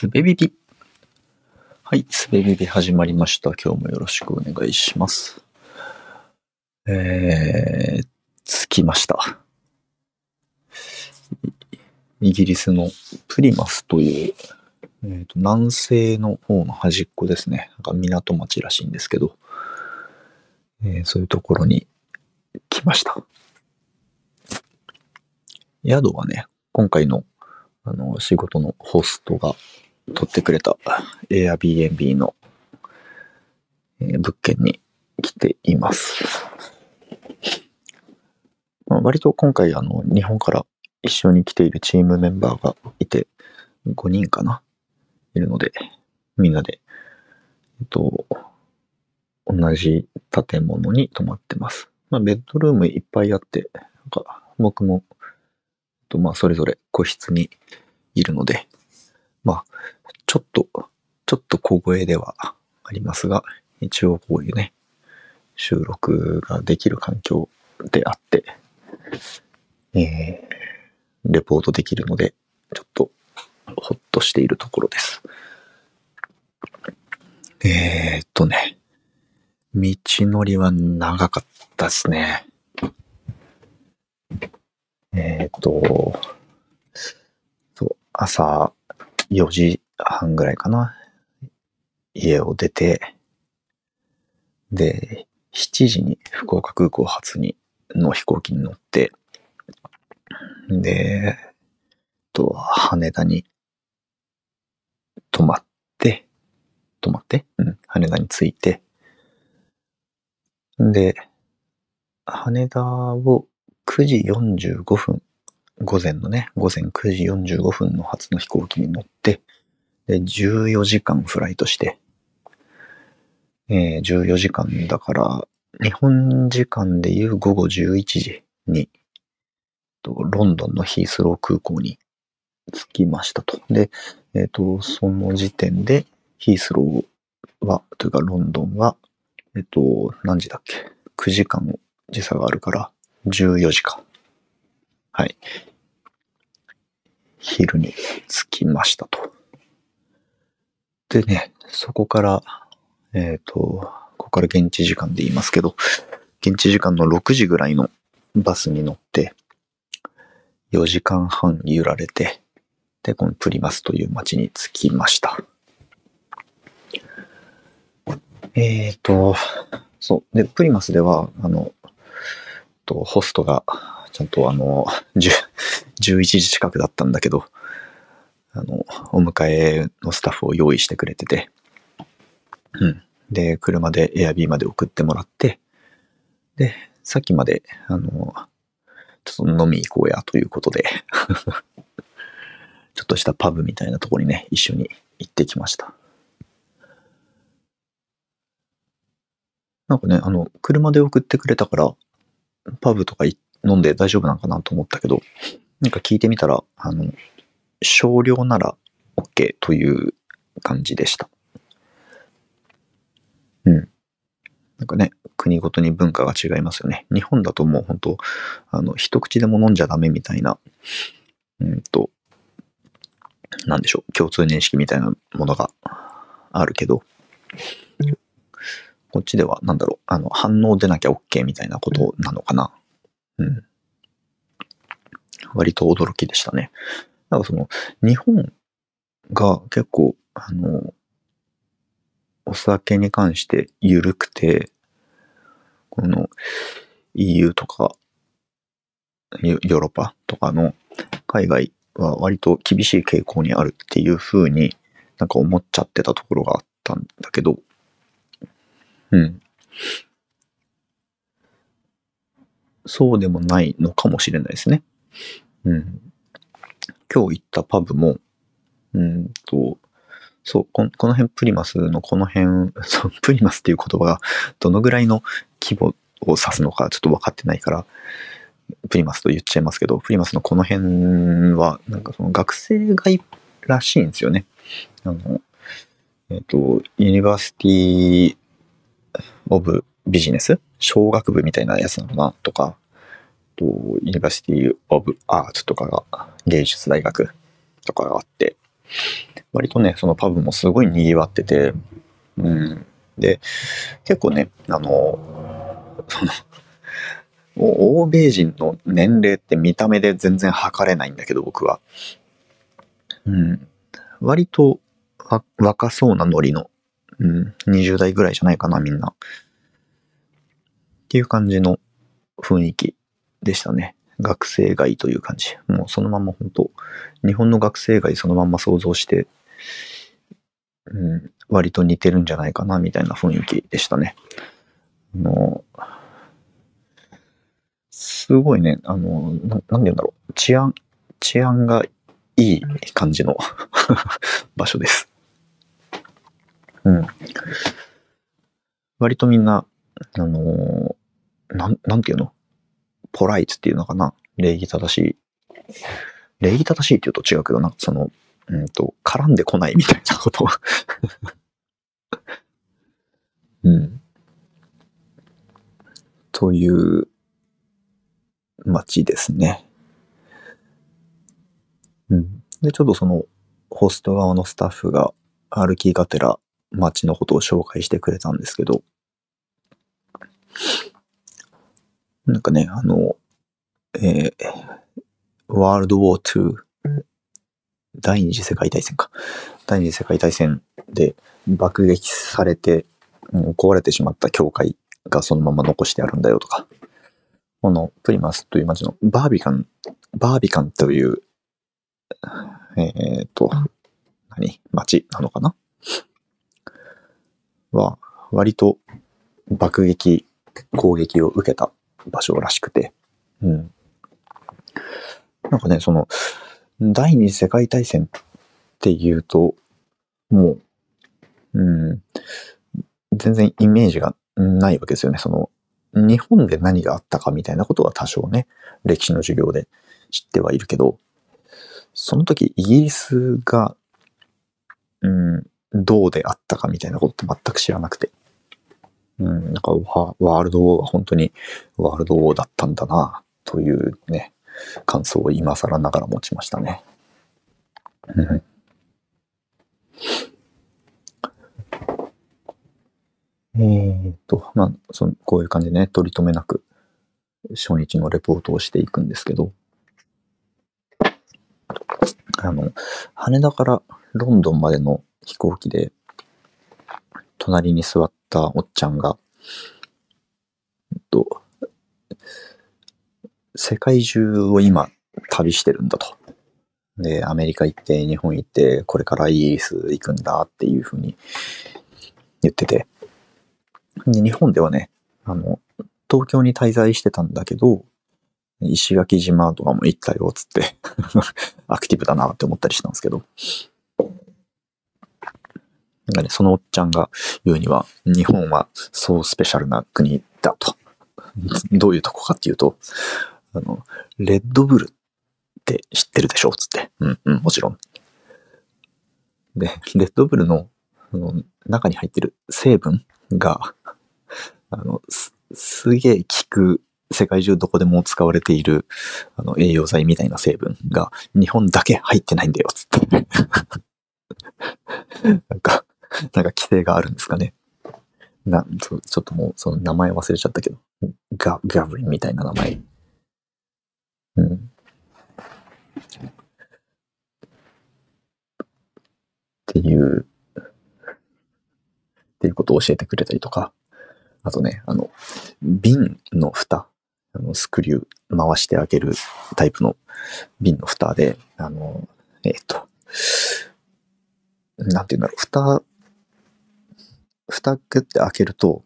すべビビ。はい、すべビビ始まりました。今日もよろしくお願いします。えー、着きました。イギリスのプリマスという、えーと南西の方の端っこですね。なんか港町らしいんですけど、えーそういうところに来ました。宿はね、今回のあの仕事のホストが取ってくれた Airbnb の、え物件に来ています。まあ割と今回あの日本から一緒に来ているチームメンバーがいて5人かないるのでみんなで、えっと、同じ建物に泊まってます。まあベッドルームいっぱいあって、なんか僕も、えっとまあそれぞれ個室にいるので、まあちょっと、ちょっと小声ではありますが、一応こういうね、収録ができる環境であって、えー、レポートできるので、ちょっとほっとしているところです。えー、っとね、道のりは長かったですね。えー、っと、そう、朝4時半ぐらいかな。家を出て、で、7時に福岡空港発にの飛行機に乗って、で、と、羽田に泊まって、泊まって？うん、羽田に着いて、で、羽田を9時45分、午前のね、午前9時45分の初の飛行機に乗って、で、14時間フライトして、えー14時間だから、日本時間でいう午後11時に、とロンドンのヒースロー空港に着きましたと。で、えっ、と、その時点でヒースローは、というかロンドンは、えっ、と、何時だっけ ?9 時間時差があるから、14時か。はい。昼に着きましたと。でね、そこから、えっ、と、ここから現地時間で言いますけど、現地時間の6時ぐらいのバスに乗って、4時間半揺られて、で、このプリマスという街に着きました。えっ、と、そう。で、プリマスでは、あの、とホストが、ちゃんとあの、11時近くだったんだけど、あの、お迎えのスタッフを用意してくれてて、うん。で、車でエアビーまで送ってもらって、で、さっきまで、あの、ちょっと飲み行こうやということで、ちょっとしたパブみたいなところにね、一緒に行ってきました。なんかね、あの、車で送ってくれたから、パブとかい飲んで大丈夫なのかなと思ったけど、なんか聞いてみたら、あの、少量なら OK という感じでした。うん。なんかね、国ごとに文化が違いますよね。日本だともう本当、あの、一口でも飲んじゃダメみたいな、うんと、なんでしょう、共通認識みたいなものがあるけど、こっちではなんだろう、あの、反応出なきゃ OK みたいなことなのかな。うん。割と驚きでしたね。なんかその、日本が結構、あの、お酒に関して緩くて、この EU とかヨーロッパとかの海外は割と厳しい傾向にあるっていう風になんか思っちゃってたところがあったんだけど、うん。そうでもないのかもしれないですね。うん。今日行ったパブも、うんと、そう、このこの辺、プリマスのこの辺、そう、プリマスっていう言葉がどのぐらいの規模を指すのかちょっと分かってないから、プリマスと言っちゃいますけど、プリマスのこの辺は、なんかその学生街らしいんですよね。あの、えっ、と、 University of Business？商学部みたいなやつなのかな？とか、と University of Arts とかが、芸術大学？とかがあって、割とね、そのパブもすごい賑わってて、うん。で、結構ね、あの、その、欧米人の年齢って見た目で全然測れないんだけど、僕は。うん。割と若そうなノリの、うん、20代ぐらいじゃないかな、みんな。っていう感じの雰囲気でしたね。学生街という感じ。もうそのまま本当日本の学生街そのまま想像して、うん、割と似てるんじゃないかな、みたいな雰囲気でしたね。あの、すごいね、あの、ななんて言うんだろう。治安、治安がいい感じの 場所です。うん。割とみんな、あのなん、なんていうの？ポライツっていうのかな？礼儀正しい。礼儀正しいって言うと違うけどなんか、その、うんと、絡んでこないみたいなこと うん。という街ですね。うん。で、ちょっとその、ホスト側のスタッフが歩きがてら街のことを紹介してくれたんですけど、なんかね、あの、えー、ワールドウォー2、第二次世界大戦か。第二次世界大戦で爆撃されて、壊れてしまった教会がそのまま残してあるんだよとか、このプリマスという街のバービカン、バービカンという、えっ、ー、と、何？街なのかな？は、割と爆撃、攻撃を受けた場所らしくて、うん。なんかね、その、第二次世界大戦っていうと、もう、うん、全然イメージがないわけですよね。その、日本で何があったかみたいなことは多少ね、歴史の授業で知ってはいるけど、その時イギリスが、うん、どうであったかみたいなことって全く知らなくて。うん、なんかワールドウォーは本当にワールドウォーだったんだな、というね、感想を今更ながら持ちましたね。えっと、まあ、その、こういう感じでね、取り留めなく、初日のレポートをしていくんですけど、あの、羽田からロンドンまでの飛行機で、隣に座ったおっちゃんが、えっと、世界中を今旅してるんだと。で、アメリカ行って、日本行って、これからイギリス行くんだっていうふうに言ってて。で、日本ではね、あの、東京に滞在してたんだけど、石垣島とかも行ったよ、つって アクティブだなって思ったりしたんですけど。なんかね、そのおっちゃんが言うには、日本はそうスペシャルな国だと。どういうとこかっていうと、あの、レッドブルって知ってるでしょ？つって。うんうん、もちろん。で、レッドブルのその中に入ってる成分が、あの、す、すげえ効く、世界中どこでも使われている、あの、栄養剤みたいな成分が、日本だけ入ってないんだよ、つって。なんか、なんか規定があるんですかね。な、ちょっともう、その名前忘れちゃったけど、ガ、ガブリンみたいな名前。うん。っていう、っていうことを教えてくれたりとか、あとね、あの、瓶の蓋、あの、スクリュー回して開けるタイプの瓶の蓋で、あの、えっ、と、なんていうんだろう、蓋蓋グって開けると、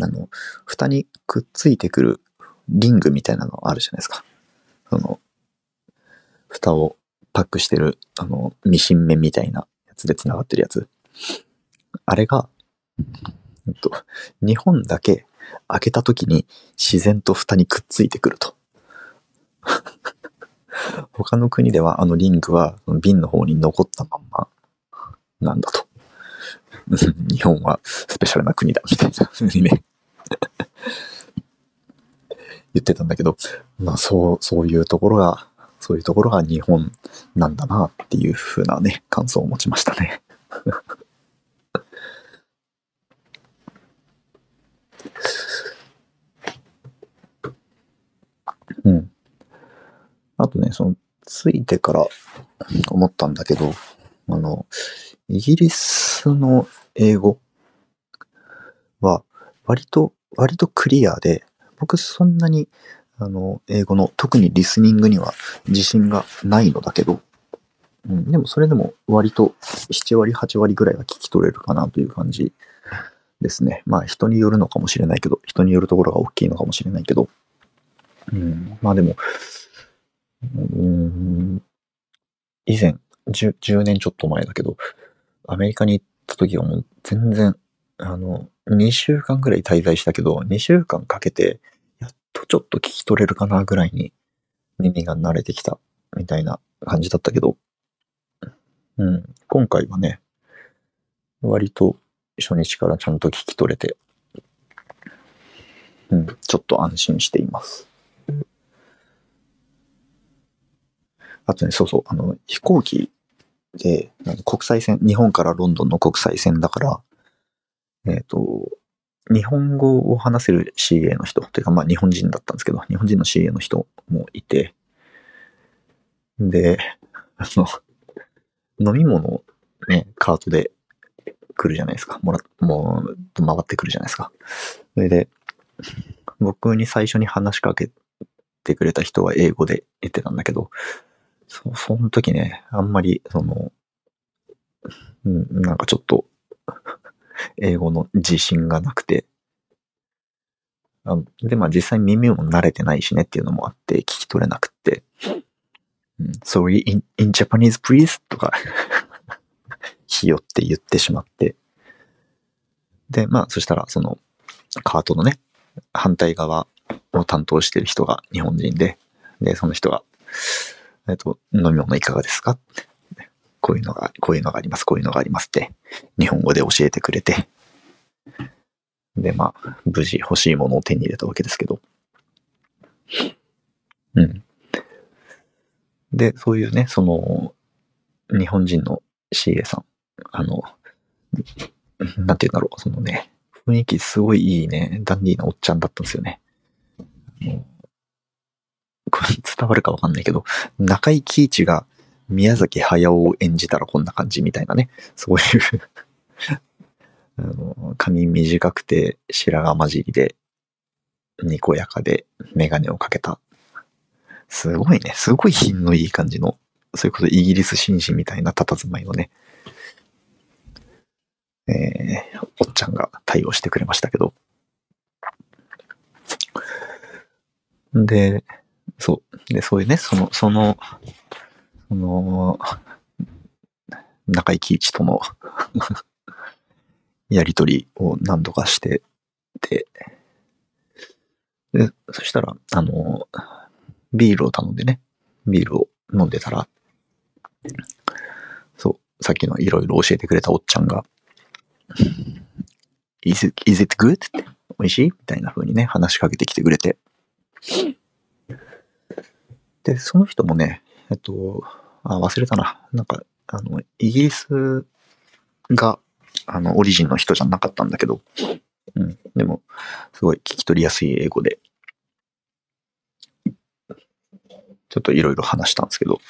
あの、蓋にくっついてくるリングみたいなのあるじゃないですか。その、蓋をパックしてる、あの、ミシン目みたいなやつで繋がってるやつ。あれが、えっと、日本だけ開けた時に自然と蓋にくっついてくると。他の国ではあのリングは瓶の方に残ったまんまなんだと。日本はスペシャルな国だ、みたいな風にね 言ってたんだけど、まあそう、そういうところがそういうところが日本なんだなっていう風なね、感想を持ちましたね。うん。あとね、その、ついてから思ったんだけど、あの、イギリスの英語は割と、割とクリアで、僕そんなに、あの、英語の特にリスニングには自信がないのだけど、うん、でもそれでも割と7割、8割ぐらいは聞き取れるかなという感じですね。まあ人によるのかもしれないけど、人によるところが大きいのかもしれないけど、うん、まあでも、うん、以前10、10年ちょっと前だけど、アメリカに行った時はもう全然、あの、2週間ぐらい滞在したけど、2週間かけて、やっとちょっと聞き取れるかなぐらいに耳が慣れてきたみたいな感じだったけど、うん、今回はね、割と初日からちゃんと聞き取れて、うん、ちょっと安心しています。あとね、そうそう、あの、飛行機で、国際線、日本からロンドンの国際線だから、えっ、ー、と、日本語を話せる CA の人、というかまあ日本人だったんですけど、日本人の CA の人もいて、で、あの、飲み物をね、カートで来るじゃないですか。もら、もう、回ってくるじゃないですか。それで、僕に最初に話しかけてくれた人は英語で言ってたんだけど、そその時ね、あんまり、その、うん、なんかちょっと 英語の自信がなくて、あで、まあ実際耳も慣れてないしねっていうのもあって聞き取れなくて、うん、Sorry, in, in Japanese please? とか ひよって言ってしまって、で、まあそしたらそのカートのね、反対側を担当してる人が日本人で、で、その人が、えっと、飲み物いかがですか？こういうのが、こういうのがあります、こういうのがありますって、日本語で教えてくれて、で、まあ、無事欲しいものを手に入れたわけですけど。うん。で、そういうね、その、日本人の CA さん、あの、なんて言うんだろう、そのね、雰囲気すごいいいね、ダンディーなおっちゃんだったんですよね。これ伝わるかわかんないけど、中井貴一が宮崎駿を演じたらこんな感じみたいなね、そういうあの、髪短くて白髪混じりで、にこやかでメガネをかけた。すごいね、すごい品のいい感じの、そういうことイギリス紳士みたいな佇まいのね、えー、おっちゃんが対応してくれましたけど。で、そう。で、そういうね、その、その、その、中井貴一との やりとりを何度かしてて、で、そしたら、あの、ビールを頼んでね、ビールを飲んでたら、そう、さっきのいろいろ教えてくれたおっちゃんが、is it, is it good? って、美味しい？みたいな風にね、話しかけてきてくれて、で、その人もね、えっと、あ、忘れたな。なんか、あの、イギリスが、あの、オリジンの人じゃなかったんだけど、うん。でも、すごい聞き取りやすい英語で、ちょっといろいろ話したんですけど、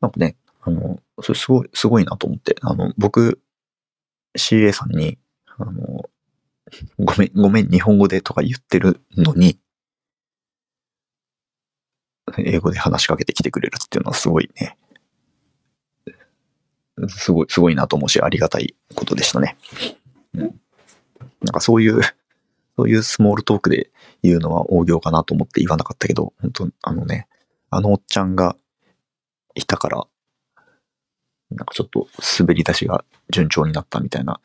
なんかね、あの、それすごい、すごいなと思って、あの、僕、CA さんに、あの、ごめん、ごめん、日本語でとか言ってるのに、英語で話しかけてきてくれるっていうのはすごいね、すごい、すごいなと思うし、ありがたいことでしたね。うん。なんかそういう、そういうスモールトークで言うのは大行かなと思って言わなかったけど、本当あのね、あのおっちゃんがいたから、なんかちょっと滑り出しが順調になったみたいな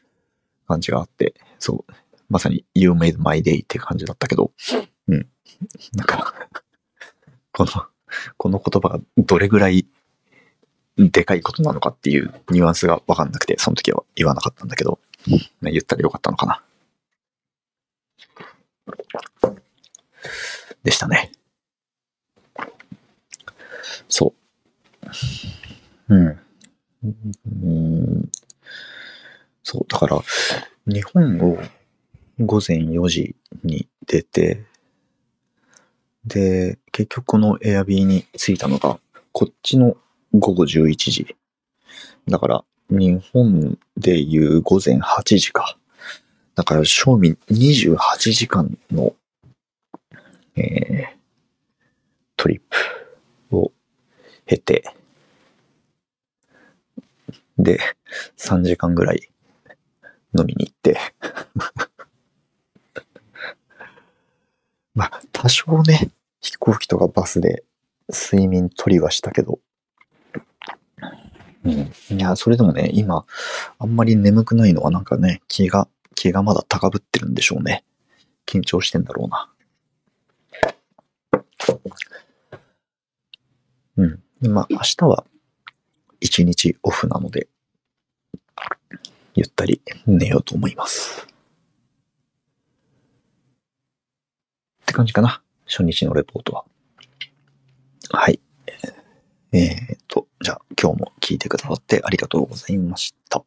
感じがあって、そう、まさに You made my day って感じだったけど、うん。なんかこの、この言葉がどれぐらいでかいことなのかっていうニュアンスがわかんなくて、その時は言わなかったんだけど、言ったらよかったのかな。でしたね。そう。うん。うんそう、だから、日本を午前4時に出て、で、結局このエアビーに着いたのが、こっちの午後11時。だから、日本でいう午前8時か。だから、正味28時間の、えー、トリップを経て、で、3時間ぐらい飲みに行って。まあ、多少ね、飛行機とかバスで睡眠取りはしたけど、うん。いや、それでもね、今、あんまり眠くないのはなんかね、気が、気がまだ高ぶってるんでしょうね。緊張してんだろうな。うん。でまあ、明日は一日オフなので、ゆったり寝ようと思います。って感じかな。初日のレポートは。はい。えーっと、じゃあ今日も聞いてくださってありがとうございました。